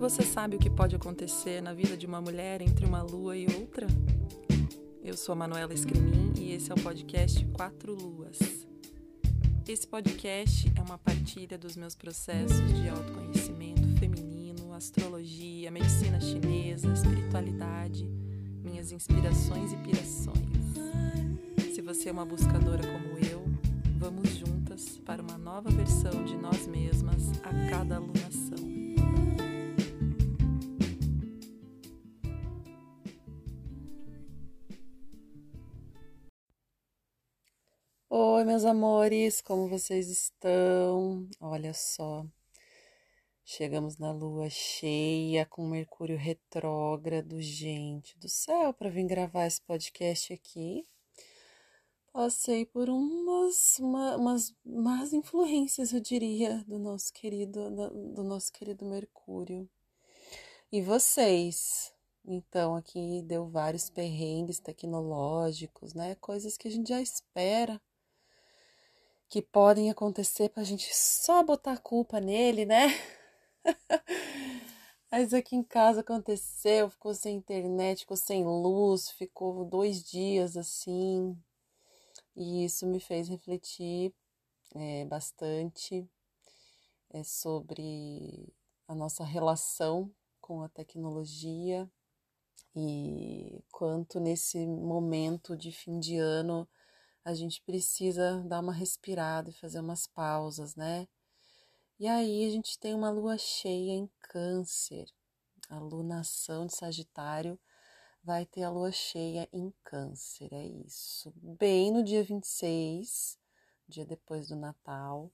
Você sabe o que pode acontecer na vida de uma mulher entre uma lua e outra? Eu sou a Manuela Escrimin e esse é o podcast Quatro Luas. Esse podcast é uma partilha dos meus processos de autoconhecimento feminino, astrologia, medicina chinesa, espiritualidade, minhas inspirações e pirações. Se você é uma buscadora como eu, vamos juntas para uma nova versão de nós mesmas a cada alunação. Oi, meus amores, como vocês estão? Olha só, chegamos na lua cheia com Mercúrio retrógrado, gente do céu, para vir gravar esse podcast aqui. Passei por umas, uma, umas más influências, eu diria, do nosso querido, do nosso querido Mercúrio. E vocês? Então, aqui deu vários perrengues tecnológicos, né? Coisas que a gente já espera que podem acontecer para a gente só botar culpa nele, né? Mas aqui em casa aconteceu, ficou sem internet, ficou sem luz, ficou dois dias assim. E isso me fez refletir é, bastante é, sobre a nossa relação com a tecnologia e quanto nesse momento de fim de ano a gente precisa dar uma respirada e fazer umas pausas, né? E aí a gente tem uma lua cheia em Câncer, a lunação de Sagitário vai ter a lua cheia em Câncer, é isso. Bem no dia 26, dia depois do Natal.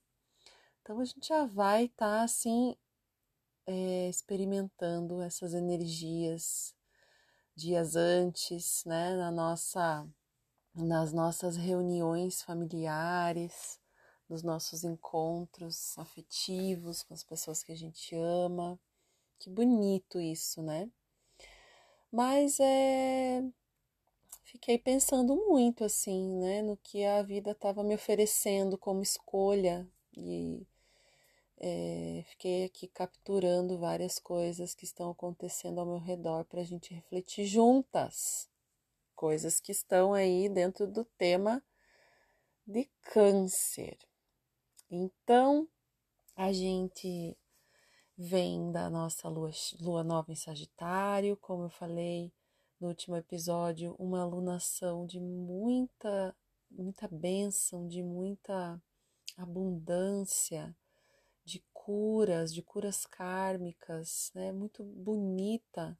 Então a gente já vai estar tá, assim é, experimentando essas energias dias antes, né, na nossa nas nossas reuniões familiares, nos nossos encontros afetivos com as pessoas que a gente ama. Que bonito isso, né? Mas é fiquei pensando muito assim, né, no que a vida estava me oferecendo como escolha e é, fiquei aqui capturando várias coisas que estão acontecendo ao meu redor para a gente refletir juntas coisas que estão aí dentro do tema de câncer. Então, a gente vem da nossa lua, lua nova em Sagitário, como eu falei no último episódio, uma alunação de muita, muita bênção, de muita abundância, de curas, de curas kármicas, né? Muito bonita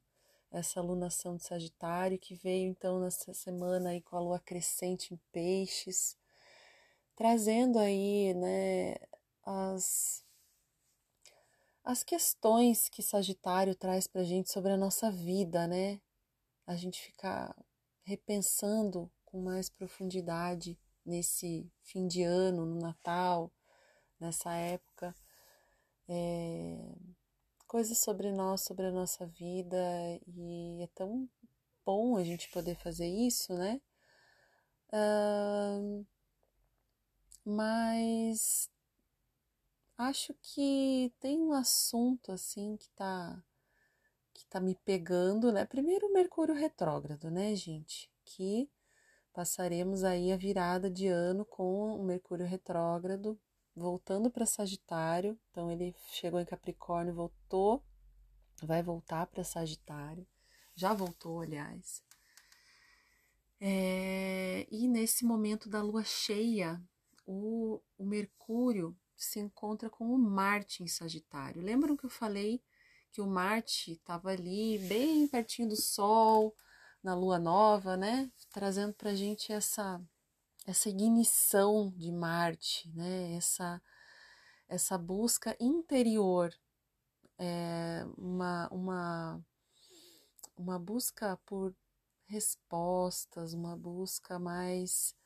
essa alunação de Sagitário que veio então nessa semana aí com a lua crescente em Peixes, trazendo aí, né, as as questões que Sagitário traz para a gente sobre a nossa vida, né? A gente ficar repensando com mais profundidade nesse fim de ano, no Natal, nessa época. É, coisas sobre nós, sobre a nossa vida, e é tão bom a gente poder fazer isso, né? Uh, mas acho que tem um assunto assim que tá que tá me pegando, né? Primeiro o Mercúrio retrógrado, né, gente? Que passaremos aí a virada de ano com o Mercúrio retrógrado voltando para Sagitário. Então ele chegou em Capricórnio, voltou, vai voltar para Sagitário. Já voltou, aliás. É, e nesse momento da lua cheia, o, o Mercúrio se encontra com o Marte em Sagitário. Lembram que eu falei que o Marte estava ali bem pertinho do Sol, na lua nova, né? Trazendo para gente essa essa ignição de Marte, né? essa, essa busca interior, é, uma, uma, uma busca por respostas, uma busca mais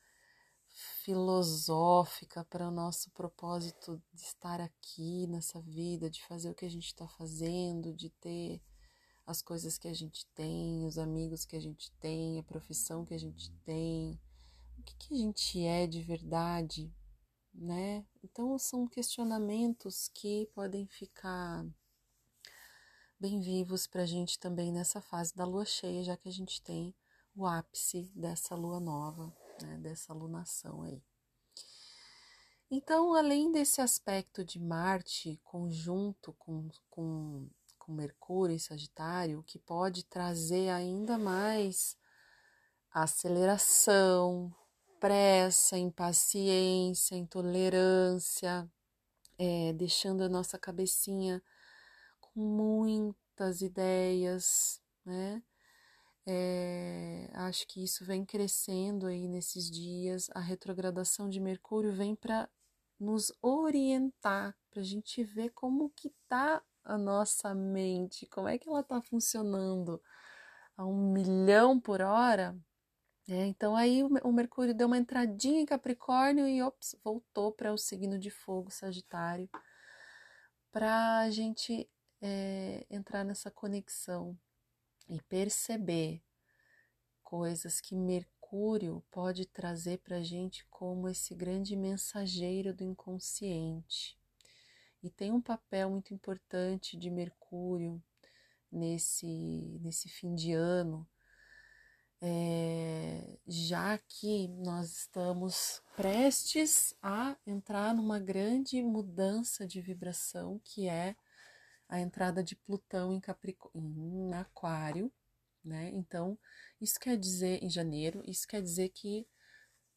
filosófica para o nosso propósito de estar aqui nessa vida, de fazer o que a gente está fazendo, de ter as coisas que a gente tem, os amigos que a gente tem, a profissão que a gente tem, o que, que a gente é de verdade, né? Então são questionamentos que podem ficar bem vivos para a gente também nessa fase da lua cheia, já que a gente tem o ápice dessa lua nova, né, dessa lunação aí. Então, além desse aspecto de Marte conjunto com, com, com Mercúrio em Sagitário, que pode trazer ainda mais aceleração, pressa, impaciência, intolerância, é, deixando a nossa cabecinha com muitas ideias, né? É, acho que isso vem crescendo aí nesses dias. A retrogradação de Mercúrio vem para nos orientar, para a gente ver como que tá a nossa mente, como é que ela está funcionando a um milhão por hora. É, então aí o, Mercúrio deu uma entradinha em Capricórnio e ops, voltou para o signo de fogo, Sagitário, para a gente é, entrar nessa conexão e perceber coisas que Mercúrio pode trazer para a gente como esse grande mensageiro do inconsciente. E tem um papel muito importante de Mercúrio nesse, nesse fim de ano é, já que nós estamos prestes a entrar numa grande mudança de vibração, que é a entrada de Plutão em, em Aquário, né? Então, isso quer dizer, em janeiro, isso quer dizer que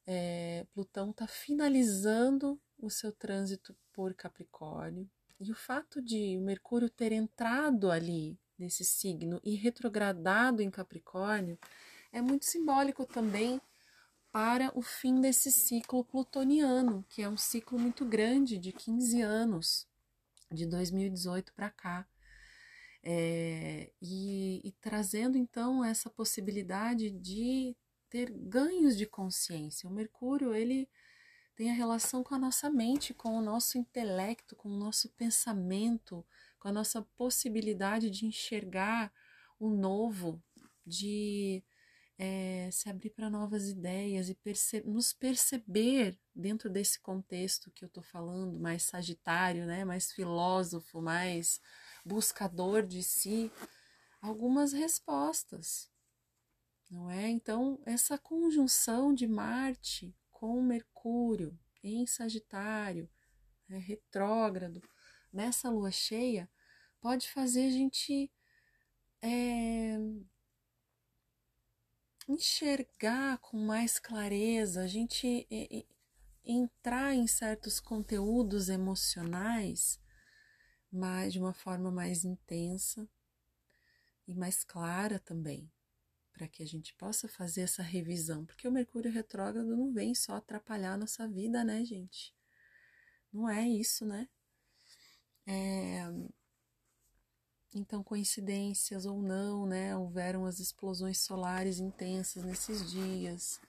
é, Plutão está finalizando o seu trânsito por Capricórnio, e o fato de Mercúrio ter entrado ali nesse signo e retrogradado em Capricórnio é muito simbólico também para o fim desse ciclo plutoniano, que é um ciclo muito grande, de 15 anos, de 2018 para cá. É, e, e trazendo então essa possibilidade de ter ganhos de consciência. O Mercúrio, ele tem a relação com a nossa mente, com o nosso intelecto, com o nosso pensamento, com a nossa possibilidade de enxergar o novo, de é, se abrir para novas ideias e perce nos perceber dentro desse contexto que eu estou falando, mais sagitário, né, mais filósofo, mais buscador de si, algumas respostas, não é? Então, essa conjunção de Marte com Mercúrio em Sagitário, é, retrógrado, nessa lua cheia, pode fazer a gente é, enxergar com mais clareza, a gente entrar em certos conteúdos emocionais mas de uma forma mais intensa e mais clara também, para que a gente possa fazer essa revisão, porque o Mercúrio retrógrado não vem só atrapalhar a nossa vida, né, gente? Não é isso, né? É, então, coincidências ou não, né? Houveram as explosões solares intensas nesses dias,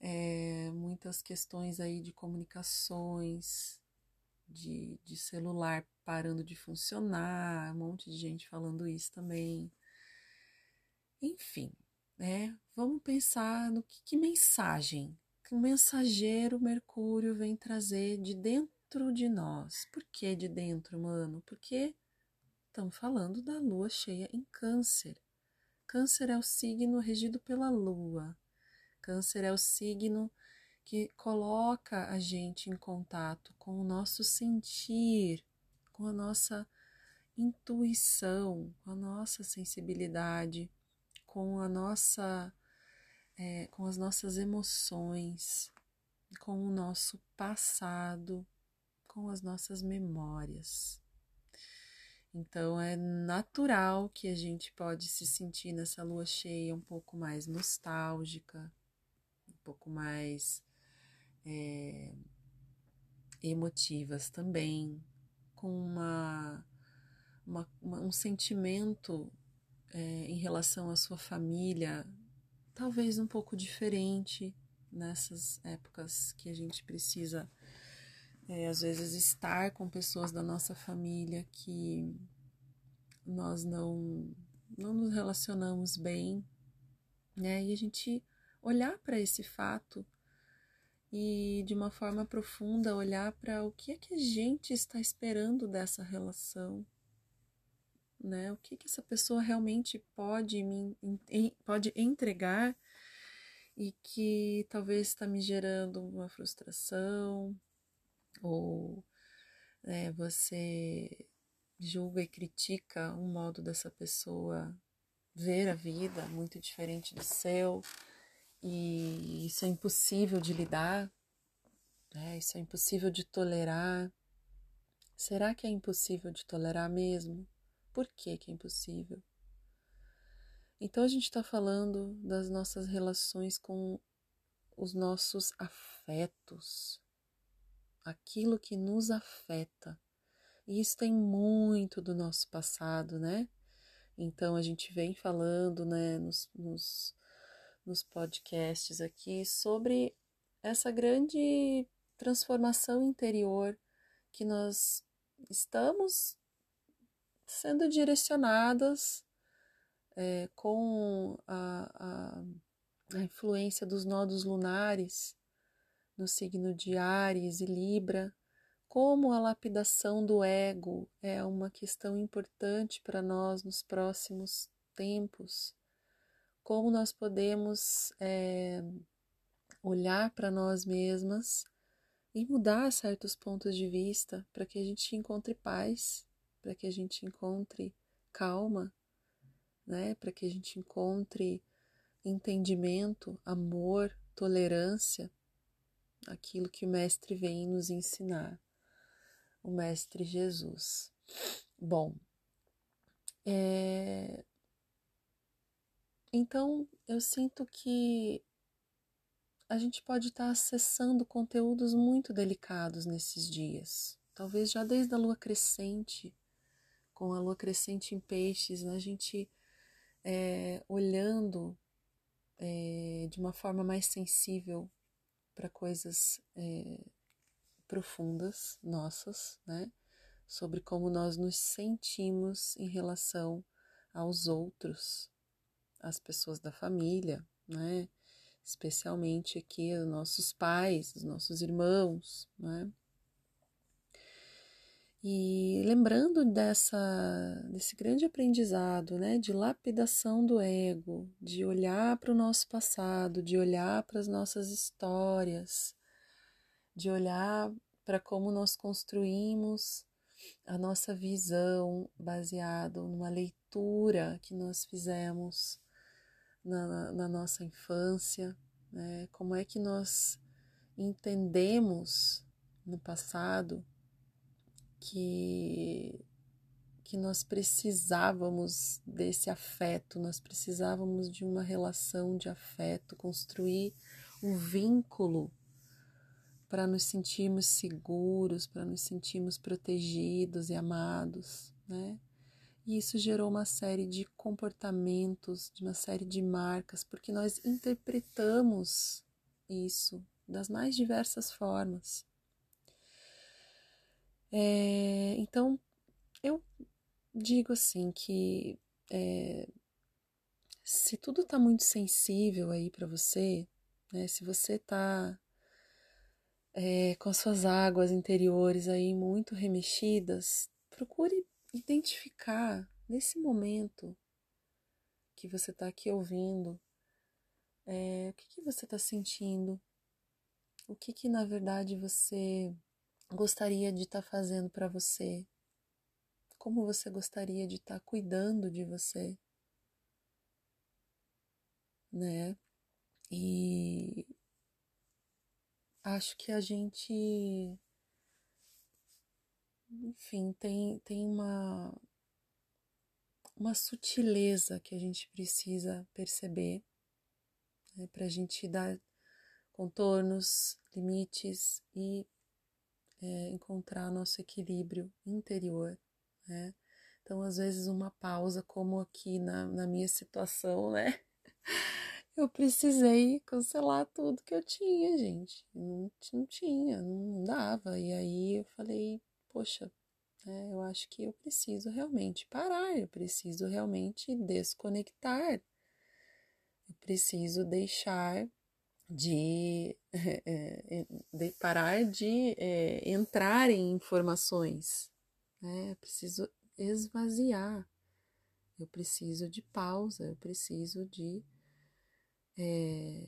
é, muitas questões aí de comunicações, de, de celular parando de funcionar, um monte de gente falando isso também. Enfim, né? Vamos pensar no que, que mensagem que o mensageiro Mercúrio vem trazer de dentro de nós. Por que de dentro, mano? Porque Estamos falando da lua cheia em Câncer. Câncer é o signo regido pela lua. Câncer é o signo que coloca a gente em contato com o nosso sentir, com a nossa intuição, com a nossa sensibilidade, com a nossa, é, com as nossas emoções, com o nosso passado, com as nossas memórias. Então é natural que a gente pode se sentir nessa lua cheia um pouco mais nostálgica, um pouco mais é, emotivas também, com uma, uma, uma um sentimento é, em relação à sua família, talvez um pouco diferente nessas épocas que a gente precisa é, às vezes estar com pessoas da nossa família que nós não não nos relacionamos bem, né? E a gente olhar para esse fato e de uma forma profunda olhar para o que é que a gente está esperando dessa relação. né? O que, que essa pessoa realmente pode me pode entregar e que talvez está me gerando uma frustração ou é, você julga e critica um modo dessa pessoa ver a vida muito diferente do seu e isso é impossível de lidar, né? isso é impossível de tolerar. Será que é impossível de tolerar mesmo? Por que, que é impossível? Então a gente está falando das nossas relações com os nossos afetos, aquilo que nos afeta. E isso tem muito do nosso passado, né? Então a gente vem falando, né, nos, nos, nos podcasts aqui sobre essa grande transformação interior que nós estamos sendo direcionadas é, com a, a, a influência dos nodos lunares no signo de Ares e Libra, como a lapidação do ego é uma questão importante para nós nos próximos tempos, como nós podemos é, olhar para nós mesmas e mudar certos pontos de vista para que a gente encontre paz, para que a gente encontre calma né? Para que a gente encontre entendimento, amor, tolerância, aquilo que o Mestre vem nos ensinar, o Mestre Jesus. Bom, é... então eu sinto que a gente pode estar acessando conteúdos muito delicados nesses dias. Talvez já desde a lua crescente, com a lua crescente em peixes, né, a gente é, olhando é, de uma forma mais sensível para coisas é, profundas nossas, né? Sobre como nós nos sentimos em relação aos outros, as pessoas da família, né? Especialmente aqui os nossos pais, os nossos irmãos, né? E lembrando dessa, desse grande aprendizado, né, de lapidação do ego, de olhar para o nosso passado, de olhar para as nossas histórias, de olhar para como nós construímos a nossa visão baseado numa leitura que nós fizemos na, na nossa infância, né, como é que nós entendemos no passado que que nós precisávamos desse afeto, nós precisávamos de uma relação de afeto, construir um vínculo para nos sentirmos seguros, para nos sentirmos protegidos e amados, né? E isso gerou uma série de comportamentos, de uma série de marcas, porque nós interpretamos isso das mais diversas formas. É, então, eu digo assim que é, se tudo está muito sensível aí para você, né, se você está é, com as suas águas interiores aí muito remexidas, procure identificar nesse momento que você está aqui ouvindo, é, o que, que você está sentindo, o que, que na verdade você gostaria de estar tá fazendo para você? Como você gostaria de estar tá cuidando de você? Né? E acho que a gente, enfim, tem, tem uma, uma sutileza que a gente precisa perceber né, para a gente dar contornos, limites e é, encontrar nosso equilíbrio interior, né? Então, às vezes, uma pausa, como aqui na, na minha situação, né? Eu precisei cancelar tudo que eu tinha, gente. Não, não tinha, não dava. E aí eu falei, poxa, né, eu acho que eu preciso realmente parar, eu preciso realmente desconectar. Eu preciso deixar de, é, de parar de é, entrar em informações. Né? Preciso esvaziar. eu preciso de pausa, eu preciso de. É,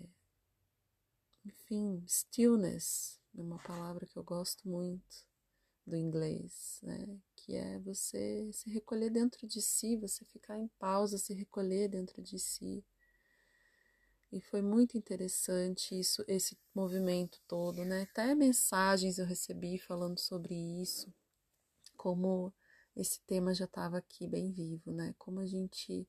enfim, stillness é uma palavra que eu gosto muito do inglês, né? Que é você se recolher dentro de si, você ficar em pausa, se recolher dentro de si. E foi muito interessante isso, esse movimento todo, né? Até mensagens eu recebi falando sobre isso, como esse tema já estava aqui bem vivo, né? Como a gente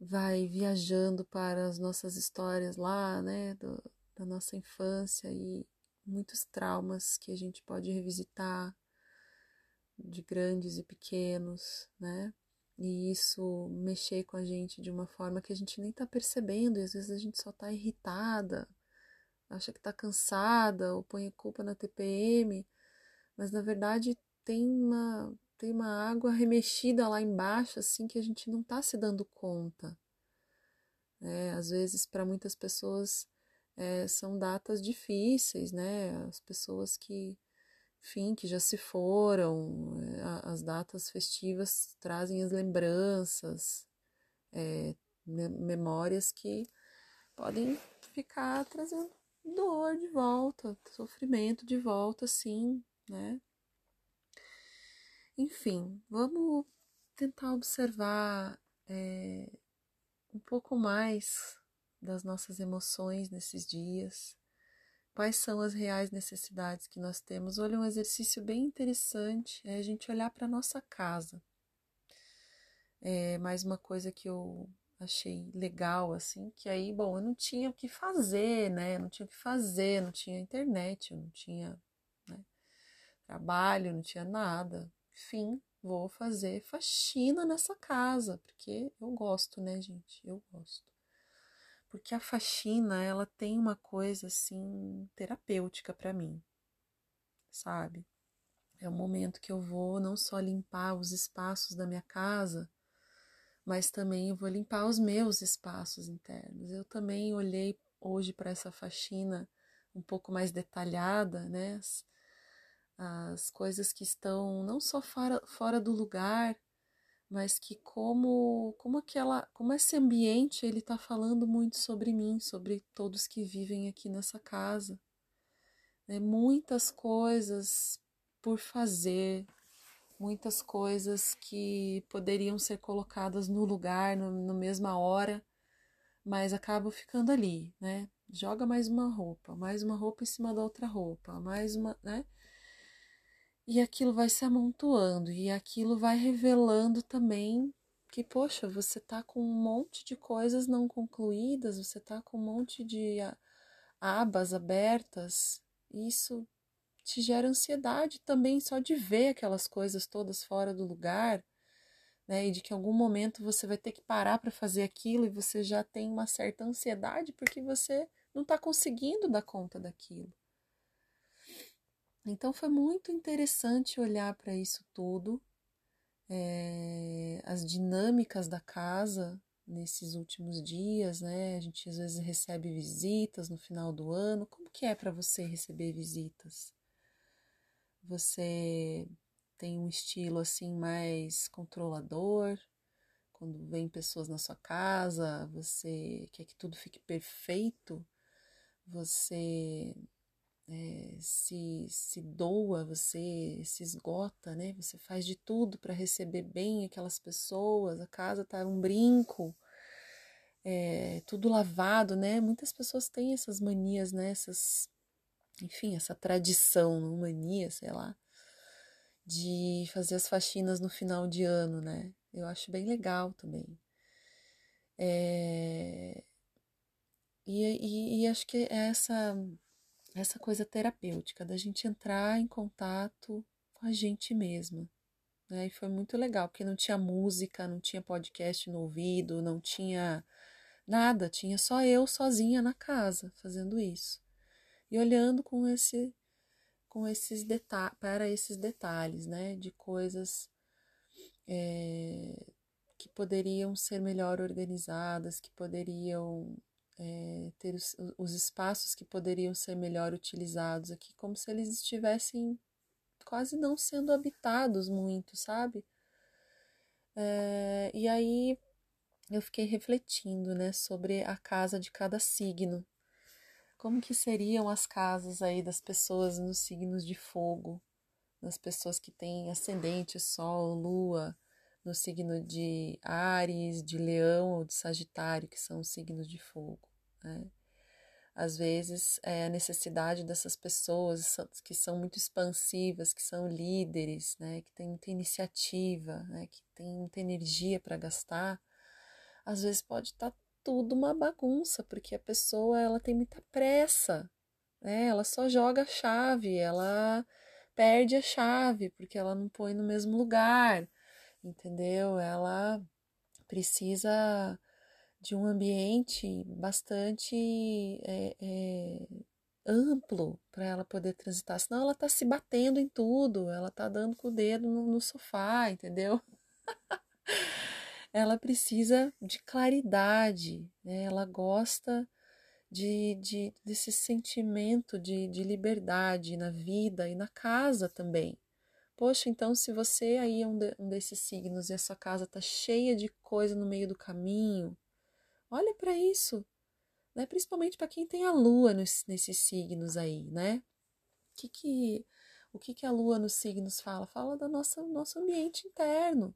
vai viajando para as nossas histórias lá, né? Do, da nossa infância e muitos traumas que a gente pode revisitar de grandes e pequenos, né? E isso mexer com a gente de uma forma que a gente nem tá percebendo, e às vezes a gente só tá irritada, acha que tá cansada, ou põe a culpa na TPM, mas na verdade tem uma tem uma água remexida lá embaixo, assim, que a gente não tá se dando conta. É, às vezes, para muitas pessoas, é, são datas difíceis, né? As pessoas que, enfim, que já se foram, é, as datas festivas trazem as lembranças, é, memórias que podem ficar trazendo dor de volta, sofrimento de volta, sim, né? Enfim, vamos tentar observar é, um pouco mais das nossas emoções nesses dias, quais são as reais necessidades que nós temos. Olha, um exercício bem interessante é a gente olhar para nossa casa. É mais uma coisa que eu achei legal, assim, que aí, bom, eu não tinha o que fazer, né? Eu não tinha o que fazer, não tinha internet, eu não tinha né, trabalho, não tinha nada. Enfim, vou fazer faxina nessa casa, porque eu gosto, né, gente? Eu gosto porque a faxina ela tem uma coisa assim terapêutica para mim, sabe? É o momento que eu vou não só limpar os espaços da minha casa, mas também eu vou limpar os meus espaços internos. Eu também olhei hoje para essa faxina um pouco mais detalhada, né? As, as coisas que estão não só fora, fora do lugar, mas que como como aquela como esse ambiente ele está falando muito sobre mim sobre todos que vivem aqui nessa casa né? muitas coisas por fazer muitas coisas que poderiam ser colocadas no lugar no, na mesma hora mas acabam ficando ali né joga mais uma roupa mais uma roupa em cima da outra roupa mais uma né e aquilo vai se amontoando e aquilo vai revelando também que, poxa, você tá com um monte de coisas não concluídas, você tá com um monte de abas abertas, isso te gera ansiedade também só de ver aquelas coisas todas fora do lugar, né? E de que em algum momento você vai ter que parar para fazer aquilo e você já tem uma certa ansiedade porque você não está conseguindo dar conta daquilo. Então foi muito interessante olhar para isso tudo, é, as dinâmicas da casa nesses últimos dias, né? A gente às vezes recebe visitas no final do ano. Como que é para você receber visitas? Você tem um estilo assim mais controlador? Quando vem pessoas na sua casa, você quer que tudo fique perfeito? Você é, se, se doa, você se esgota, né? Você faz de tudo para receber bem aquelas pessoas, a casa tá um brinco, é, tudo lavado, né? Muitas pessoas têm essas manias, né? Essas, enfim, essa tradição, mania, sei lá, de fazer as faxinas no final de ano, né? Eu acho bem legal também. É, e, e, e acho que é essa essa coisa terapêutica da gente entrar em contato com a gente mesma. Né? E foi muito legal, porque não tinha música, não tinha podcast no ouvido, não tinha nada, tinha só eu sozinha na casa fazendo isso. E olhando com esse com esses para esses detalhes, né, de coisas é, que poderiam ser melhor organizadas, que poderiam é, ter os, os espaços que poderiam ser melhor utilizados aqui, como se eles estivessem quase não sendo habitados muito, sabe? É, e aí eu fiquei refletindo, né, sobre a casa de cada signo. Como que seriam as casas aí das pessoas nos signos de fogo, das pessoas que têm ascendente, sol, lua, no signo de Ares, de Leão ou de Sagitário, que são os signos de fogo. Né? Às vezes, é a necessidade dessas pessoas que são muito expansivas, que são líderes, né? que têm muita iniciativa, né? que têm muita energia para gastar, às vezes pode estar tá tudo uma bagunça, porque a pessoa ela tem muita pressa, né? ela só joga a chave, ela perde a chave, porque ela não põe no mesmo lugar entendeu? Ela precisa de um ambiente bastante é, é, amplo para ela poder transitar, senão ela está se batendo em tudo, ela está dando com o dedo no, no sofá, entendeu? ela precisa de claridade, né? ela gosta de, de, desse sentimento de, de liberdade na vida e na casa também. Poxa, então se você aí é um, de, um desses signos e a sua casa tá cheia de coisa no meio do caminho, olha para isso, né? Principalmente para quem tem a lua nos, nesses signos aí, né? Que que, o que que a lua nos signos fala? Fala do nosso, nosso ambiente interno,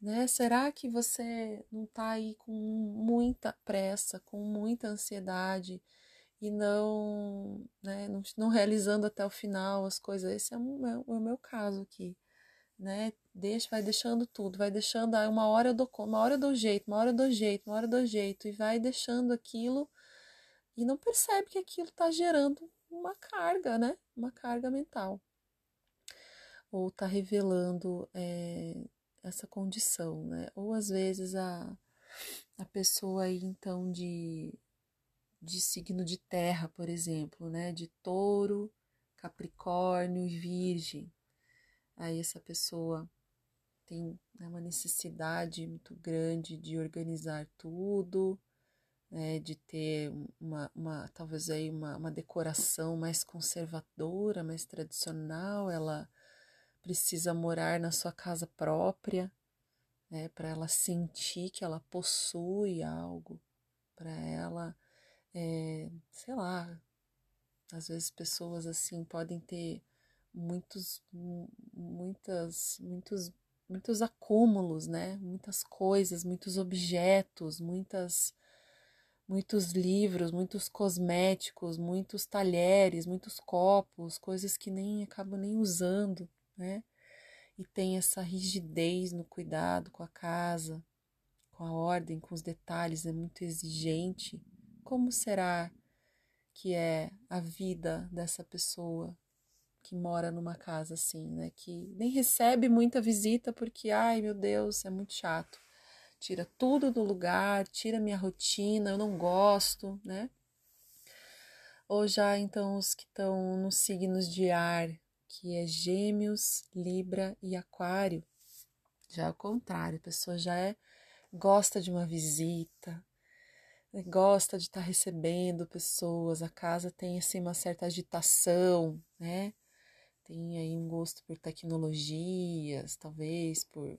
né? Será que você não tá aí com muita pressa, com muita ansiedade? e não, né, não, não, realizando até o final as coisas. Esse é o meu, é o meu caso aqui, né? Deixa, vai deixando tudo, vai deixando, ah, uma hora eu dou uma hora eu dou jeito, uma hora eu dou jeito, uma hora eu dou jeito, e vai deixando aquilo e não percebe que aquilo está gerando uma carga, né? Uma carga mental. Ou está revelando é, essa condição, né? Ou às vezes a, a pessoa aí, então, de de signo de terra, por exemplo, né? De touro, capricórnio e virgem. Aí essa pessoa tem né, uma necessidade muito grande de organizar tudo, né, de ter uma, uma talvez aí uma, uma decoração mais conservadora, mais tradicional. Ela precisa morar na sua casa própria, né, para ela sentir que ela possui algo, para ela é, sei lá, às vezes pessoas assim podem ter muitos, muitas, muitos, muitos acúmulos, né? Muitas coisas, muitos objetos, muitas, muitos livros, muitos cosméticos, muitos talheres, muitos copos, coisas que nem acabam nem usando, né? E tem essa rigidez no cuidado com a casa, com a ordem, com os detalhes, é muito exigente como será que é a vida dessa pessoa que mora numa casa assim, né? Que nem recebe muita visita porque, ai meu Deus, é muito chato. Tira tudo do lugar, tira minha rotina, eu não gosto, né? Ou já então os que estão nos signos de ar, que é Gêmeos, Libra e Aquário. Já é o contrário, a pessoa já é gosta de uma visita, gosta de estar tá recebendo pessoas, a casa tem assim uma certa agitação, né? Tem aí um gosto por tecnologias, talvez por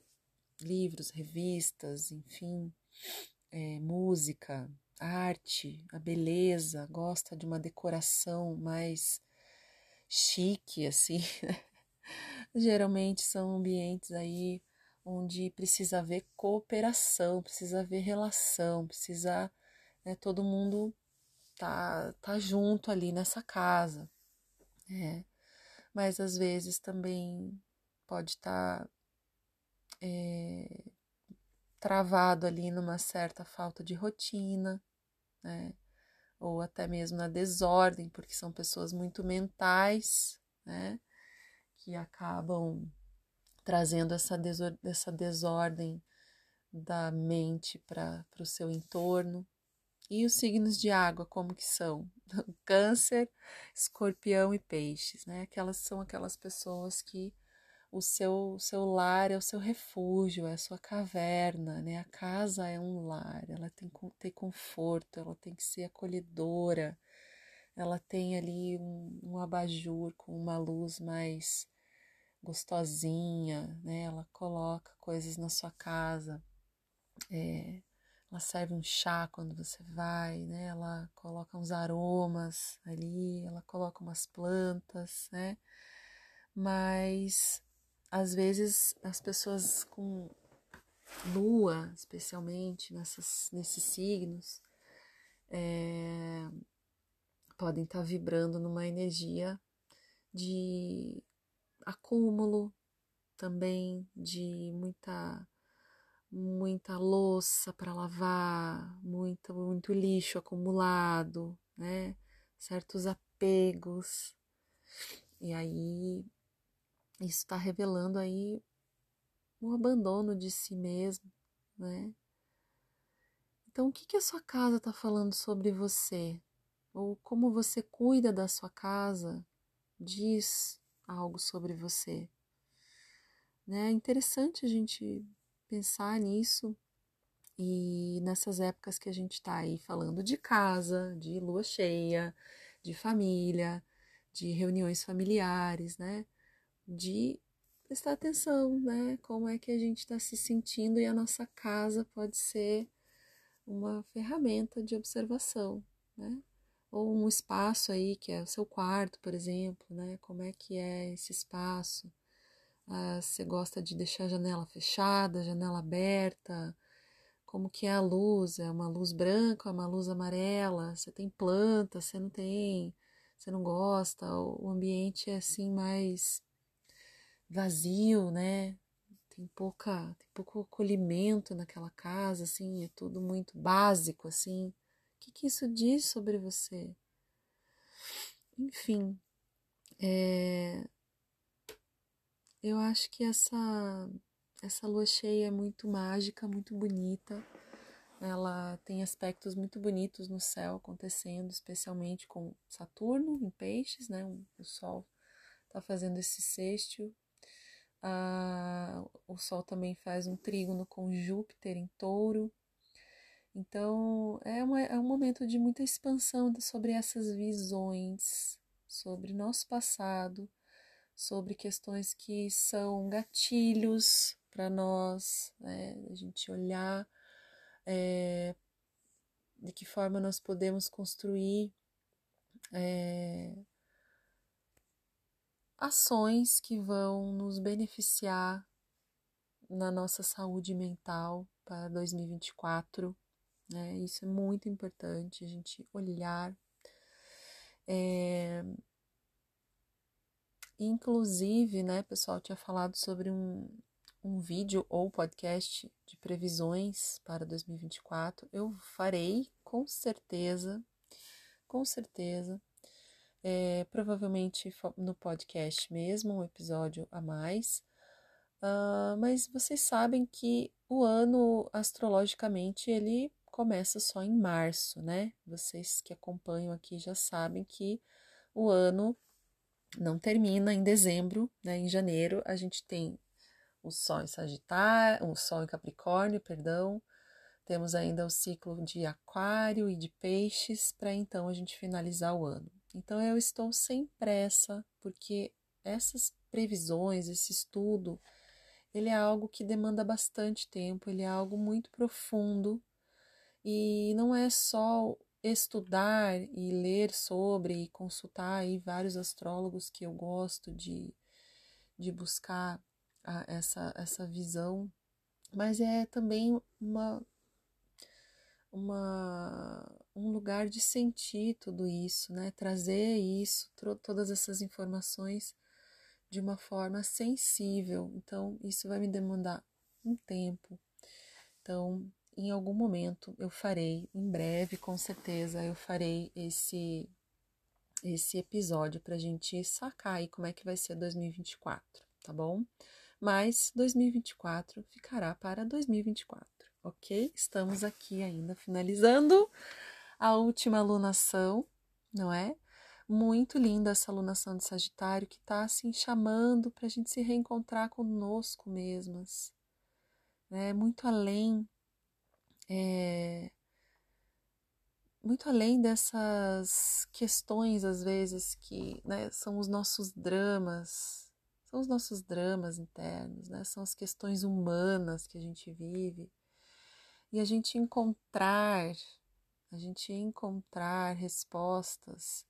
livros, revistas, enfim, é, música, arte, a beleza, gosta de uma decoração mais chique, assim. Geralmente são ambientes aí onde precisa haver cooperação, precisa haver relação, precisa né, todo mundo tá, tá junto ali nessa casa. Né? Mas às vezes também pode estar tá, é, travado ali numa certa falta de rotina, né? ou até mesmo na desordem, porque são pessoas muito mentais, né? Que acabam trazendo essa, desor essa desordem da mente para o seu entorno. E os signos de água, como que são? Câncer, escorpião e peixes, né? Aquelas são aquelas pessoas que o seu, seu lar é o seu refúgio, é a sua caverna, né? A casa é um lar, ela tem que ter conforto, ela tem que ser acolhedora, ela tem ali um, um abajur com uma luz mais gostosinha, né? Ela coloca coisas na sua casa, é, ela serve um chá quando você vai, né? Ela coloca uns aromas ali, ela coloca umas plantas, né? Mas às vezes as pessoas com lua, especialmente nessas, nesses signos, é, podem estar tá vibrando numa energia de acúmulo também, de muita muita louça para lavar, muito, muito lixo acumulado, né? Certos apegos. E aí isso está revelando aí um abandono de si mesmo, né? Então, o que, que a sua casa está falando sobre você? Ou como você cuida da sua casa diz algo sobre você. Né? É interessante a gente pensar nisso e nessas épocas que a gente está aí falando de casa, de lua cheia, de família, de reuniões familiares, né? De prestar atenção, né? Como é que a gente está se sentindo e a nossa casa pode ser uma ferramenta de observação, né? Ou um espaço aí que é o seu quarto, por exemplo, né? Como é que é esse espaço? Ah, você gosta de deixar a janela fechada, janela aberta? Como que é a luz? É uma luz branca, é uma luz amarela? Você tem planta? Você não tem? Você não gosta? O ambiente é assim mais vazio, né? Tem pouca, tem pouco acolhimento naquela casa, assim, é tudo muito básico, assim. O que, que isso diz sobre você? Enfim, é, eu acho que essa essa lua cheia é muito mágica, muito bonita. Ela tem aspectos muito bonitos no céu acontecendo, especialmente com Saturno em Peixes, né? O Sol está fazendo esse sexto. Ah, o Sol também faz um trígono com Júpiter em Touro. Então é, uma, é um momento de muita expansão sobre essas visões, sobre nosso passado, sobre questões que são gatilhos para nós, né? A gente olhar é, de que forma nós podemos construir é, ações que vão nos beneficiar na nossa saúde mental para 2024. Né? Isso é muito importante, a gente olhar. É, Inclusive, né, pessoal, tinha falado sobre um, um vídeo ou podcast de previsões para 2024. Eu farei, com certeza, com certeza. É, provavelmente no podcast mesmo, um episódio a mais. Uh, mas vocês sabem que o ano astrologicamente ele começa só em março, né? Vocês que acompanham aqui já sabem que o ano não termina em dezembro, né? Em janeiro a gente tem o Sol em Sagitário, o Sol em Capricórnio, perdão. Temos ainda o ciclo de Aquário e de Peixes para então a gente finalizar o ano. Então eu estou sem pressa, porque essas previsões, esse estudo, ele é algo que demanda bastante tempo, ele é algo muito profundo e não é só estudar e ler sobre e consultar aí vários astrólogos que eu gosto de, de buscar a, essa, essa visão, mas é também uma, uma, um lugar de sentir tudo isso, né? trazer isso, todas essas informações de uma forma sensível. Então, isso vai me demandar um tempo. Então, em algum momento eu farei, em breve, com certeza, eu farei esse esse episódio para a gente sacar aí como é que vai ser 2024, tá bom? Mas 2024 ficará para 2024, ok? Estamos aqui ainda finalizando a última alunação, não é? Muito linda essa alunação de Sagitário que está assim chamando para a gente se reencontrar conosco mesmas, né? Muito além é, muito além dessas questões, às vezes, que né, são os nossos dramas, são os nossos dramas internos, né? São as questões humanas que a gente vive. E a gente encontrar, a gente encontrar respostas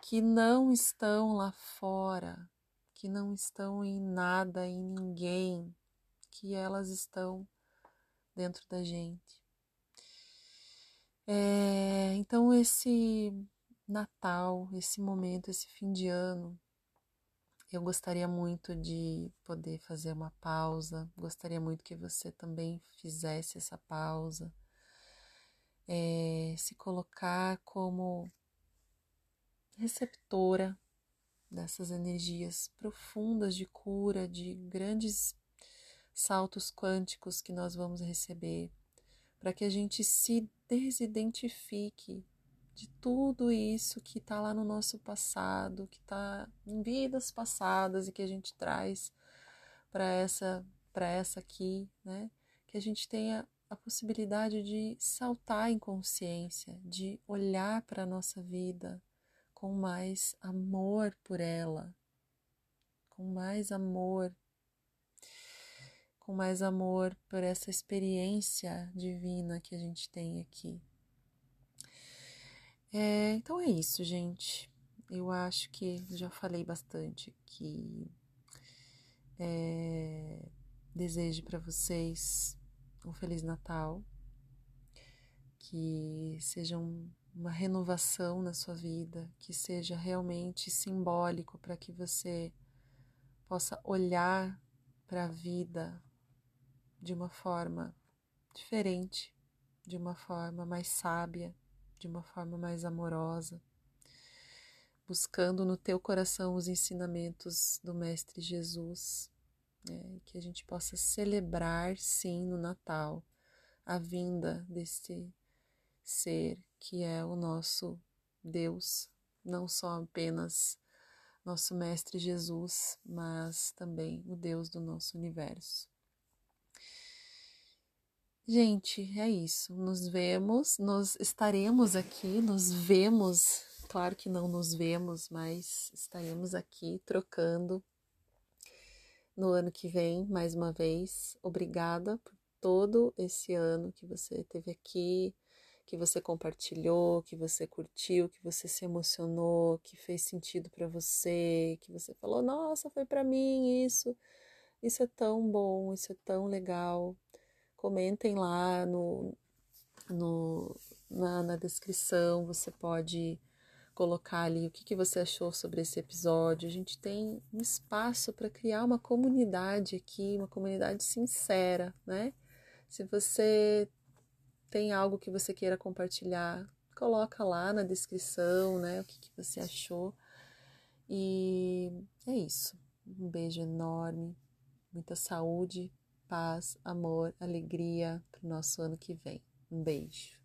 que não estão lá fora, que não estão em nada, em ninguém, que elas estão dentro da gente. É, então, esse Natal, esse momento, esse fim de ano, eu gostaria muito de poder fazer uma pausa, gostaria muito que você também fizesse essa pausa, é, se colocar como receptora dessas energias profundas de cura, de grandes saltos quânticos que nós vamos receber, para que a gente se desidentifique de tudo isso que está lá no nosso passado, que está em vidas passadas e que a gente traz para essa para essa aqui, né? Que a gente tenha a possibilidade de saltar em consciência, de olhar para a nossa vida com mais amor por ela, com mais amor, com mais amor por essa experiência divina que a gente tem aqui. É, então é isso, gente. Eu acho que já falei bastante que é, desejo para vocês um Feliz Natal, que seja um, uma renovação na sua vida, que seja realmente simbólico para que você possa olhar para a vida de uma forma diferente, de uma forma mais sábia de uma forma mais amorosa, buscando no teu coração os ensinamentos do Mestre Jesus, né? que a gente possa celebrar, sim, no Natal, a vinda deste ser que é o nosso Deus, não só apenas nosso Mestre Jesus, mas também o Deus do nosso universo. Gente, é isso. Nos vemos, nós estaremos aqui, nos vemos. Claro que não nos vemos, mas estaremos aqui trocando no ano que vem, mais uma vez. Obrigada por todo esse ano que você teve aqui, que você compartilhou, que você curtiu, que você se emocionou, que fez sentido para você, que você falou: "Nossa, foi para mim isso". Isso é tão bom, isso é tão legal comentem lá no, no na, na, descrição, você pode colocar ali o que, que você achou sobre esse episódio. A gente tem um espaço para criar uma comunidade aqui, uma comunidade sincera, né? Se você tem algo que você queira compartilhar, coloca lá na descrição, né? O que, que você achou. E é isso. Um beijo enorme, muita saúde paz, amor, alegria para o nosso ano que vem. Um beijo.